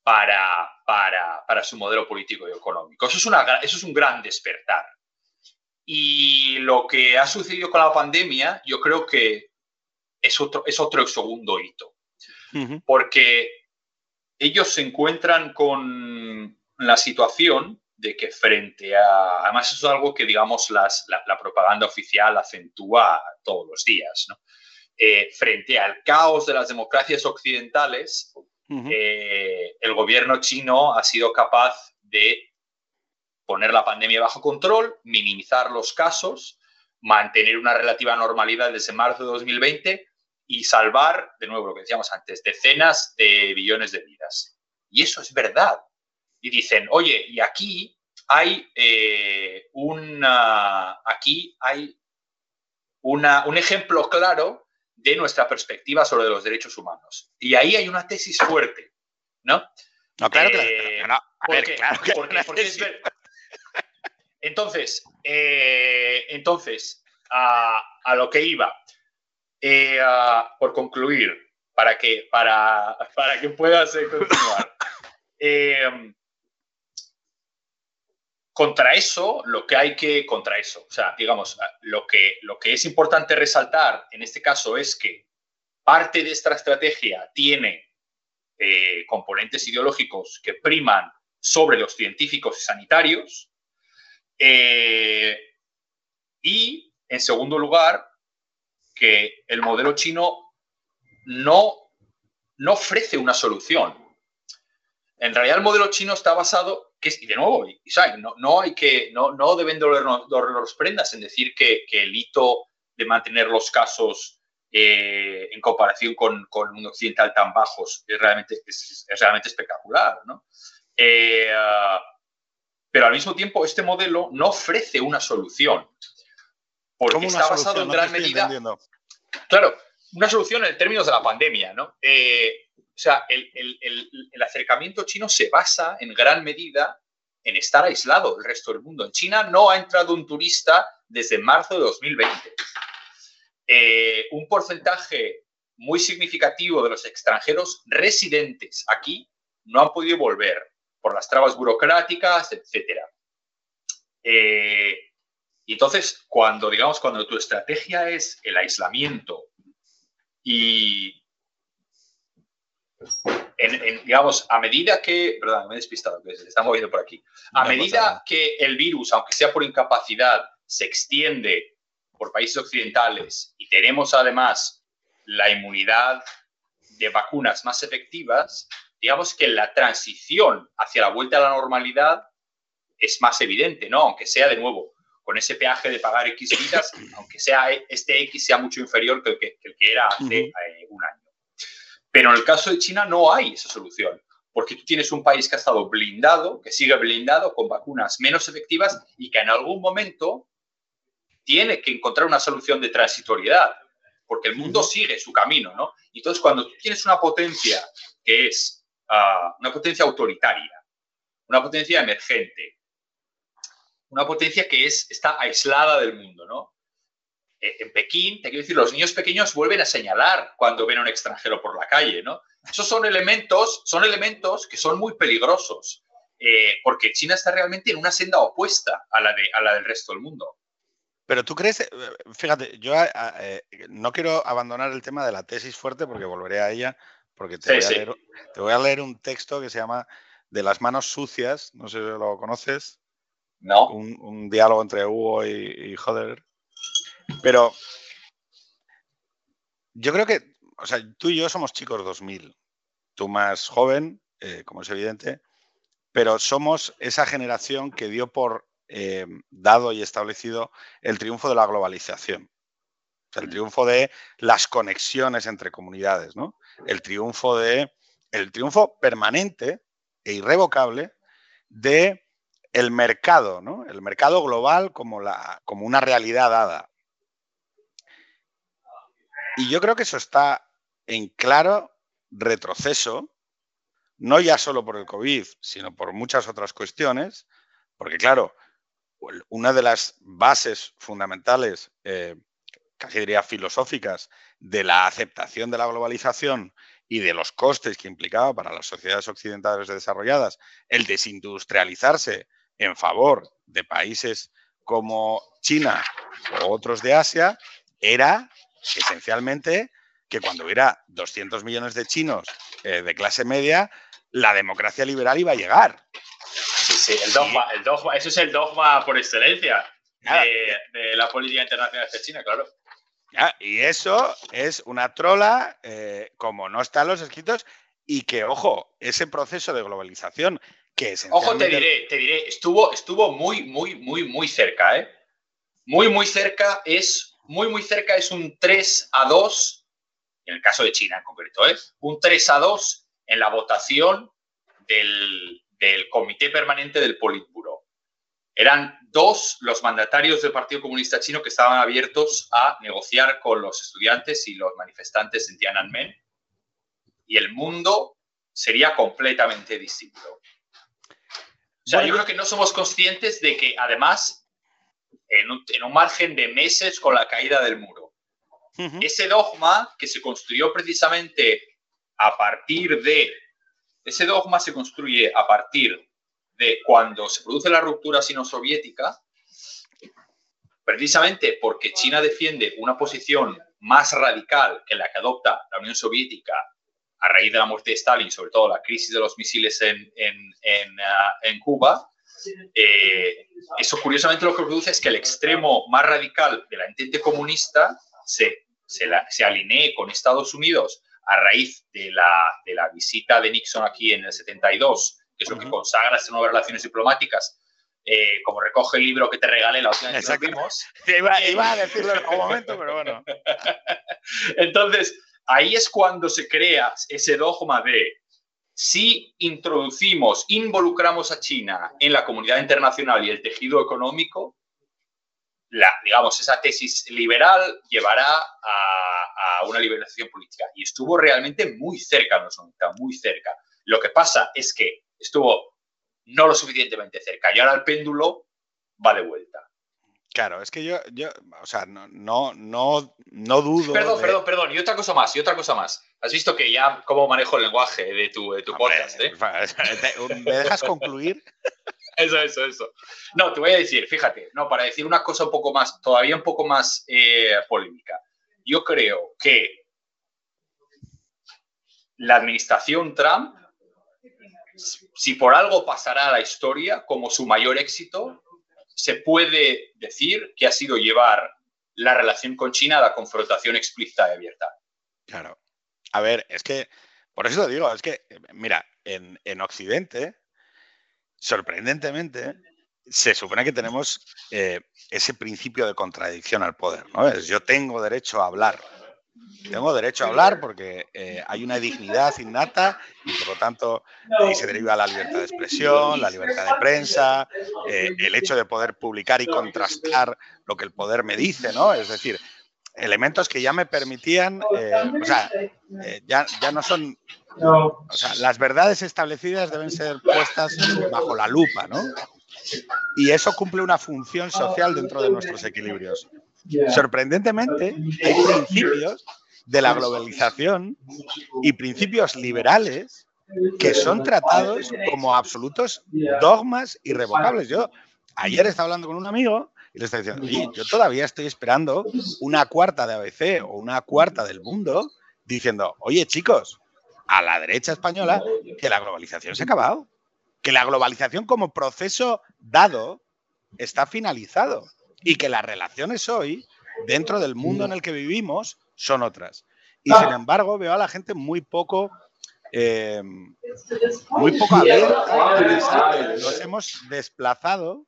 para, para, su modelo político y económico. Eso es, una, eso es un gran despertar. Y lo que ha sucedido con la pandemia, yo creo que es otro, es otro segundo hito. Porque ellos se encuentran con la situación de que frente a, además eso es algo que digamos la, propaganda oficial acentúa todos los días, ¿no? Eh, frente al caos de las democracias occidentales, eh, el gobierno chino ha sido capaz de poner la pandemia bajo control, minimizar los casos, mantener una relativa normalidad desde marzo de 2020 y salvar, de nuevo lo que decíamos antes, decenas de billones de vidas. Y eso es verdad. Y dicen, oye, y aquí hay eh, aquí hay una, un ejemplo claro de nuestra perspectiva sobre los derechos humanos. Y ahí hay una tesis fuerte, ¿no? No, claro que no. Entonces, eh, entonces a, lo que iba, eh, por concluir, para que, para, para que puedas continuar. contra eso, lo que hay que, contra eso, o sea, digamos, lo que, lo que es importante resaltar en este caso es que parte de esta estrategia tiene eh, componentes ideológicos que priman sobre los científicos y sanitarios. Eh, y, en segundo lugar, que el modelo chino no, no ofrece una solución. En realidad, el modelo chino está basado que, y de nuevo, no, no, hay que, no, no deben dolernos, prendas en decir que, el hito de mantener los casos eh, en comparación con, con, un occidental tan bajos es realmente, es, realmente espectacular, ¿no? Eh, ah, pero al mismo tiempo, este modelo no ofrece una solución. Porque está basado en gran medida. Claro, una solución en términos de la pandemia, ¿no? Eh, o sea, el, acercamiento chino se basa en gran medida en estar aislado del resto del mundo. En China no ha entrado un turista desde marzo de 2020. Eh, un porcentaje muy significativo de los extranjeros residentes aquí no han podido volver por las trabas burocráticas, etc. Eh, y entonces, cuando, digamos, cuando tu estrategia es el aislamiento y digamos, a medida que, perdón, me he despistado, que se está moviendo por aquí, a medida que el virus, aunque sea por incapacidad, se extiende por países occidentales y tenemos además la inmunidad de vacunas más efectivas, digamos que la transición hacia la vuelta a la normalidad es más evidente, ¿no? Aunque sea de nuevo con ese peaje de pagar X vidas, aunque sea este X sea mucho inferior que el que, era hace eh, un año. Pero en el caso de China no hay esa solución, porque tú tienes un país que ha estado blindado, que sigue blindado con vacunas menos efectivas y que en algún momento tiene que encontrar una solución de transitoriedad, porque el mundo sigue su camino, ¿no? Entonces, cuando tú tienes una potencia que es ah, una potencia autoritaria, una potencia emergente, una potencia que es, está aislada del mundo, ¿no? Eh, en Pekín, te quiero decir, los niños pequeños vuelven a señalar cuando ven a un extranjero por la calle, ¿no? Esos son elementos, son elementos que son muy peligrosos, eh, porque China está realmente en una senda opuesta a la, de, a la del resto del mundo. Pero tú crees, eh, fíjate, yo no quiero abandonar el tema de la tesis fuerte porque volveré a ella, porque te, voy, a leer, un texto que se llama De las manos sucias, no sé si lo conoces. No. Un, diálogo entre Hugo y, y Joder. Pero yo creo que, o sea, tú y yo somos chicos 2000, tú más joven, eh, como es evidente, pero somos esa generación que dio por eh, dado y establecido el triunfo de la globalización. el triunfo de las conexiones entre comunidades, ¿no? El triunfo de el triunfo permanente e irrevocable de el mercado, ¿no? El mercado global como, la, como una realidad dada. Y yo creo que eso está en claro retroceso, no ya solo por el COVID, sino por muchas otras cuestiones, porque claro, una de las bases fundamentales, eh, casi diría filosóficas, de la aceptación de la globalización y de los costes que implicaba para las sociedades occidentales desarrolladas el desindustrializarse en favor de países como China o otros de Asia era esencialmente que cuando hubiera 200 millones de chinos eh, de clase media, la democracia liberal iba a llegar. Sí, sí, el dogma, el dogma, eso es el dogma por excelencia de, la política internacional de China, claro. y eso es una trola, eh, como no están los escritos, y que, ojo, ese proceso de globalización que es... Ojo, te diré, te diré, estuvo, estuvo muy, muy, muy, muy cerca, ¿eh? Muy, muy cerca es, muy, muy cerca es un 3 a 2, en el caso de China en concreto, ¿eh? Un 3 a 2 en la votación del, del Comité Permanente del Politburo. Eran dos los mandatarios del Partido Comunista Chino que estaban abiertos a negociar con los estudiantes y los manifestantes en Tiananmen y el mundo sería completamente distinto. O sea, yo creo que no somos conscientes de que además, en un, margen de meses con la caída del muro, ese dogma que se construyó precisamente a partir de, ese dogma se construye a partir de cuando se produce la ruptura sino-soviética, precisamente porque China defiende una posición más radical que la que adopta la Unión Soviética a raíz de la muerte de Stalin, sobre todo la crisis de los misiles en, ah, Cuba, eh, eso curiosamente lo que produce es que el extremo más radical de la entente comunista se, se, alinee con Estados Unidos a raíz de la, de la, visita de Nixon aquí en el 72, que es lo que consagra estas nuevas relaciones diplomáticas, eh, como recoge el libro que te regalé la última vez que nos vimos. Iba, iba, a decirlo en algún momento, pero bueno. Entonces, ahí es cuando se crea ese dogma de si introducimos, involucramos a China en la comunidad internacional y el tejido económico, la, digamos, esa tesis liberal llevará a, una liberación política. Y estuvo realmente muy cerca en los 90, muy cerca. Lo que pasa es que estuvo no lo suficientemente cerca y ahora el péndulo va de vuelta. Claro, es que yo, yo o sea, no, no, no, no dudo. Perdón, perdón, perdón. Y otra cosa más, y otra cosa más. Has visto que ya cómo manejo el lenguaje de tu, de tu podcast, ¿eh? ¿Me dejas concluir? eso, eso, eso. No, te voy a decir, fíjate, no, para decir una cosa un poco más, todavía un poco más eh, polémica. Yo creo que la administración Trump, si por algo pasará a la historia como su mayor éxito, se puede decir que ha sido llevar la relación con China a la confrontación explícita y abierta. Claro. A ver, es que, por eso lo digo, es que, mira, en, Occidente, sorprendentemente, se supone que tenemos eh, ese principio de contradicción al poder, ¿no? Es yo tengo derecho a hablar, tengo derecho a hablar porque eh, hay una dignidad innata y por lo tanto ahí se deriva la libertad de expresión, la libertad de prensa, eh, el hecho de poder publicar y contrastar lo que el poder me dice, ¿no? Es decir, elementos que ya me permitían, eh, o sea, ya, ya no son, o sea, las verdades establecidas deben ser puestas bajo la lupa, ¿no? Y eso cumple una función social dentro de nuestros equilibrios. Sorprendentemente, hay principios de la globalización y principios liberales que son tratados como absolutos dogmas irrevocables. Yo ayer estaba hablando con un amigo y le estaba diciendo, yo todavía estoy esperando una cuarta de ABC o una cuarta del mundo diciendo, oye chicos, a la derecha española, que la globalización se ha acabado, que la globalización como proceso dado está finalizado y que las relaciones hoy, dentro del mundo en el que vivimos, son otras. Y sin embargo, veo a la gente muy poco, eh, muy poco abierta. Nos hemos desplazado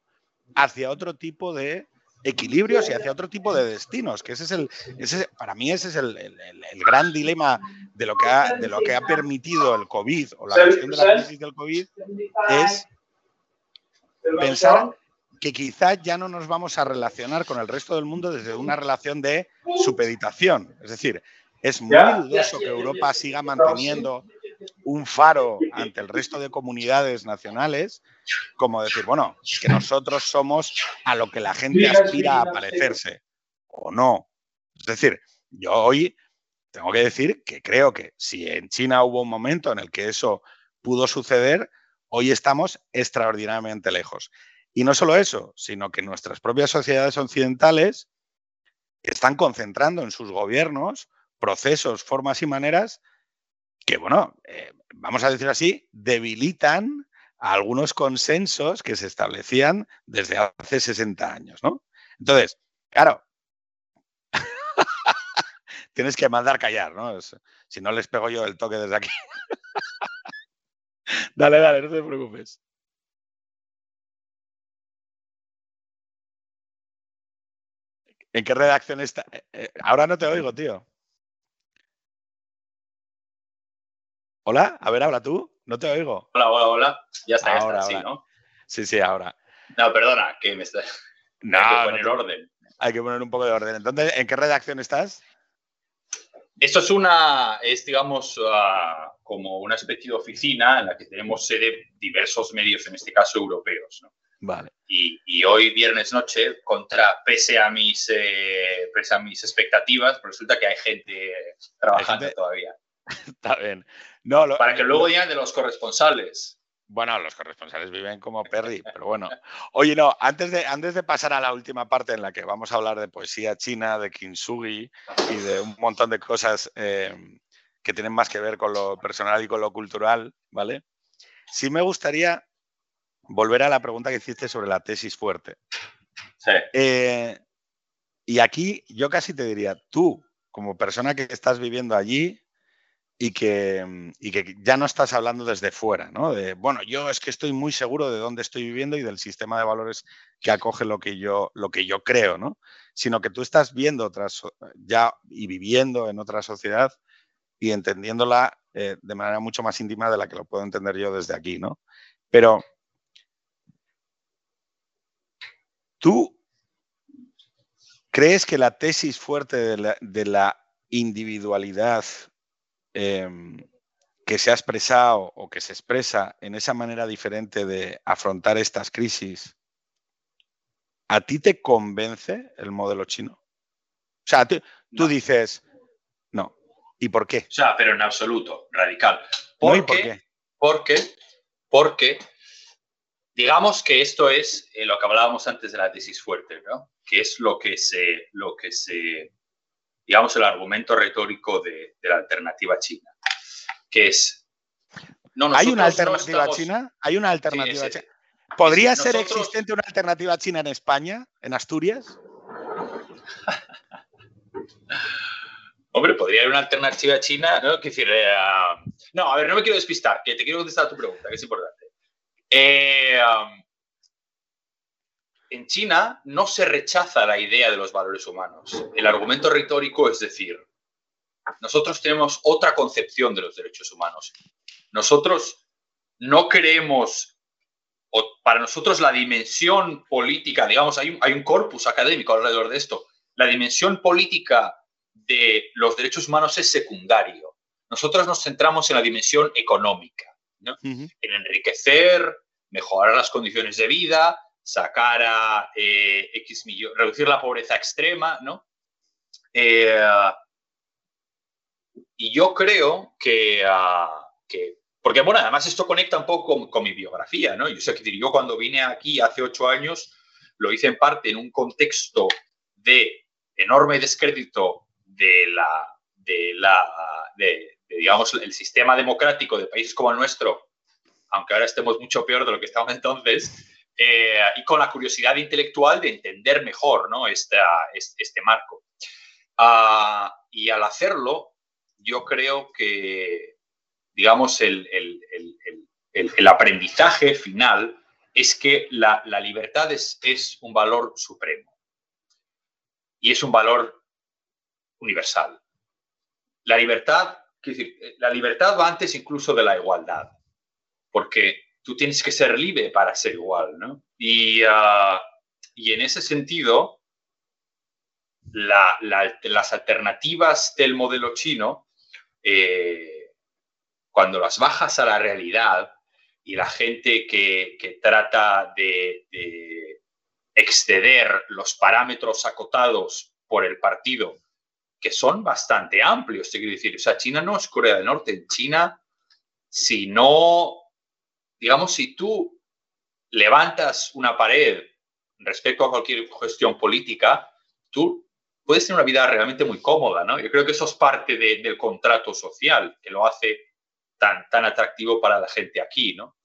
hacia otro tipo de equilibrios y hacia otro tipo de destinos, que ese es el, ese, para mí ese es el, el, gran dilema de lo, que ha, de lo que ha permitido el COVID o la cuestión de la crisis del COVID, es pensar que quizás ya no nos vamos a relacionar con el resto del mundo desde una relación de supeditación. Es decir, es muy dudoso que Europa siga manteniendo un faro ante el resto de comunidades nacionales, como decir, bueno, que nosotros somos a lo que la gente aspira a parecerse, o no. Es decir, yo hoy tengo que decir que creo que si en China hubo un momento en el que eso pudo suceder, hoy estamos extraordinariamente lejos. Y no solo eso, sino que nuestras propias sociedades occidentales están concentrando en sus gobiernos procesos, formas y maneras que, bueno, eh, vamos a decir así, debilitan algunos consensos que se establecían desde hace 60 años, ¿no? Entonces, claro, tienes que mandar callar, ¿no? si no les pego yo el toque desde aquí. dale, dale, no te preocupes. ¿En qué redacción está? Eh, eh, ahora no te oigo, tío. Hola, a ver, habla tú. No te oigo. Hola, hola, hola. Ya está, ahora, sí, ¿no? Sí, sí, ahora. No, perdona, que me está. No, hay que poner orden. Hay que poner un poco de orden. Entonces, ¿en qué redacción estás? Esto es una, es digamos, ah, como una especie de oficina en la que tenemos sede diversos medios, en este caso europeos. ¿no? Vale. Y, hoy, viernes noche, contra, pese a mis, eh, pese a mis expectativas, pues resulta que hay gente trabajando todavía. Está bien. No, Para que luego digan de los corresponsales. Bueno, los corresponsales viven como Perry, pero bueno. Oye, no, antes de, antes de pasar a la última parte en la que vamos a hablar de poesía china, de kintsugi y de un montón de cosas eh, que tienen más que ver con lo personal y con lo cultural, ¿vale? Sí me gustaría volver a la pregunta que hiciste sobre la tesis fuerte. Sí. Eh, y aquí yo casi te diría, tú, como persona que estás viviendo allí y que, que ya no estás hablando desde fuera, ¿no? De, bueno, yo es que estoy muy seguro de dónde estoy viviendo y del sistema de valores que acoge lo que yo, lo que yo creo, ¿no? Sino que tú estás viendo otras, ya y viviendo en otra sociedad y entendiéndola eh, de manera mucho más íntima de la que lo puedo entender yo desde aquí, ¿no? Pero ¿Tú crees que la tesis fuerte de la, individualidad em, que se ha expresado o que se expresa en esa manera diferente de afrontar estas crisis, ¿a ti te convence el modelo chino? O sea, tú, dices, no. ¿Y por qué? O sea, pero en absoluto, radical. ¿Por qué? Porque, porque digamos que esto es eh, lo que hablábamos antes de la tesis fuerte, ¿no? Que es lo que se, lo que se digamos, el argumento retórico de, la alternativa china, que es... No, ¿Hay una alternativa china? ¿Hay una alternativa china? ¿Podría ser existente una alternativa china en España, en Asturias? Hombre, podría haber una alternativa china, ¿no? decir, eh, no, a ver, no me quiero despistar, que te quiero contestar a tu pregunta, que es importante. Eh, um, en China no se rechaza la idea de los valores humanos. El argumento retórico es decir, nosotros tenemos otra concepción de los derechos humanos. Nosotros no creemos, o para nosotros la dimensión política, digamos, hay un, hay un corpus académico alrededor de esto, la dimensión política de los derechos humanos es secundario. Nosotros nos centramos en la dimensión económica en enriquecer, mejorar las condiciones de vida, sacar a eh, X millones, reducir la pobreza extrema, ¿no? Eh, y yo creo que, ah, que, porque bueno, además esto conecta un poco con, mi biografía, ¿no? Yo sé que yo cuando vine aquí hace ocho años lo hice en parte en un contexto de enorme descrédito de la, de la, de, digamos, el sistema democrático de países como el nuestro, aunque ahora estemos mucho peor de lo que estábamos entonces, eh, y con la curiosidad intelectual de entender mejor ¿no? este, este, marco. Ah, y al hacerlo, yo creo que, digamos, el, el, el, el aprendizaje final es que la, la libertad es, es un valor supremo y es un valor universal. La libertad decir, eh, la libertad va antes incluso de la igualdad, porque tú tienes que ser libre para ser igual, ¿no? Y, ah, y en ese sentido, las alternativas del modelo chino, eh, cuando las bajas a la realidad y la gente que, que trata de, de exceder los parámetros acotados por el partido que son bastante amplios, te quiero decir. O sea, China no es Corea del Norte. En China, si no, digamos, si tú levantas una pared respecto a cualquier cuestión política, tú puedes tener una vida realmente muy cómoda, ¿no? Yo creo que eso es parte del contrato social que lo hace tan, tan atractivo para la gente aquí, ¿no?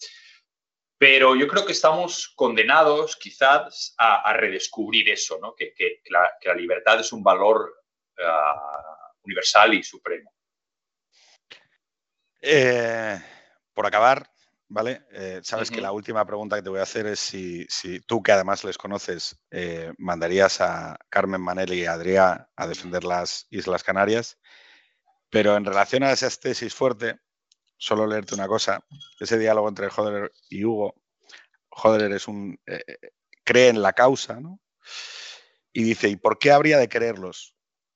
Pero yo creo que estamos condenados quizás a, redescubrir eso, ¿no? que, la, libertad es un valor universal y supremo. Eh, por acabar, ¿vale? Eh, sabes que la última pregunta que te voy a hacer es si, tú, que además les conoces, eh, mandarías a Carmen Manelli y a Adrià a defender las Islas Canarias. Pero en relación a esa tesis fuerte, solo leerte una cosa. Ese diálogo entre Joder y Hugo, Joder es un... Eh, cree en la causa, ¿no? Y dice, ¿y por qué habría de creerlos?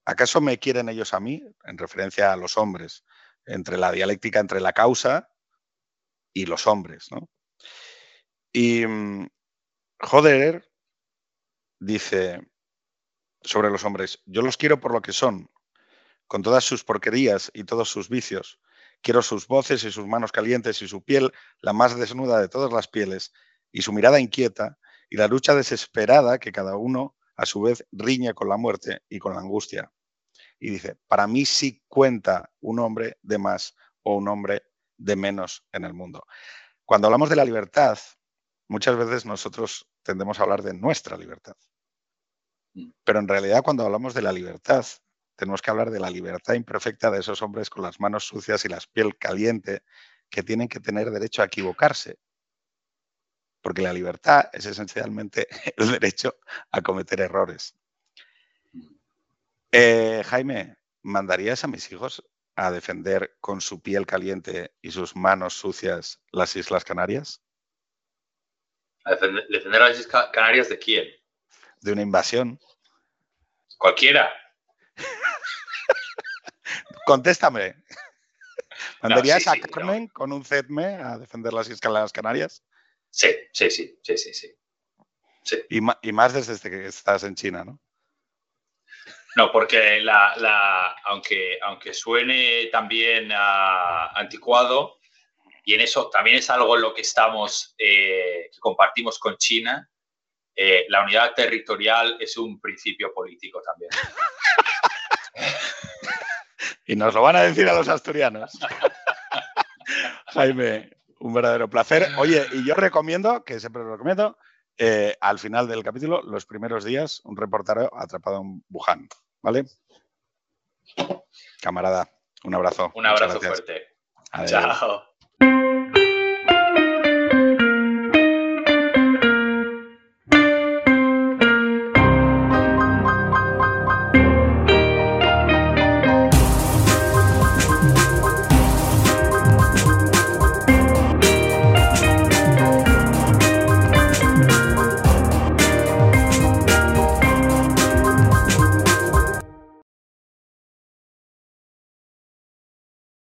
¿Acaso me quieren ellos a mí? En referencia a los hombres, entre la dialéctica entre la causa y los hombres, ¿no? Y mm, Joder dice sobre los hombres, yo los quiero por lo que son, con todas sus porquerías y todos sus vicios. Quiero sus voces y sus manos calientes y su piel, la más desnuda de todas las pieles, y su mirada inquieta y la lucha desesperada que cada uno a su vez riñe con la muerte y con la angustia. Y dice, para mí sí cuenta un hombre de más o un hombre de menos en el mundo. Cuando hablamos de la libertad, muchas veces nosotros tendemos a hablar de nuestra libertad. Mm. Pero en realidad cuando hablamos de la libertad, tenemos que hablar de la libertad imperfecta de esos hombres con las manos sucias y la piel caliente que tienen que tener derecho a equivocarse. Porque la libertad es esencialmente el derecho a cometer errores. Eh, Jaime, ¿mandarías a mis hijos a defender con su piel caliente y sus manos sucias las Islas Canarias? ¿A defender, defender las Islas Canarias de quién? De una invasión. Cualquiera. Contéstame. ¿Mandarías a Carmen con un ZME a defender las Islas Canarias? Sí, sí, sí, sí, sí. sí. Y, más desde que estás en China, ¿no? No, porque la, aunque, aunque suene también uh, anticuado, y en eso también es algo en lo que estamos, eh, que compartimos con China, eh, la unidad territorial es un principio político también. y nos lo van a decir a los asturianos. Jaime, un verdadero placer. Oye, y yo recomiendo, que siempre lo recomiendo, eh, al final del capítulo, los primeros días, un reportero atrapado en Wuhan. ¿Vale? Camarada, un abrazo. Un abrazo fuerte. Chao.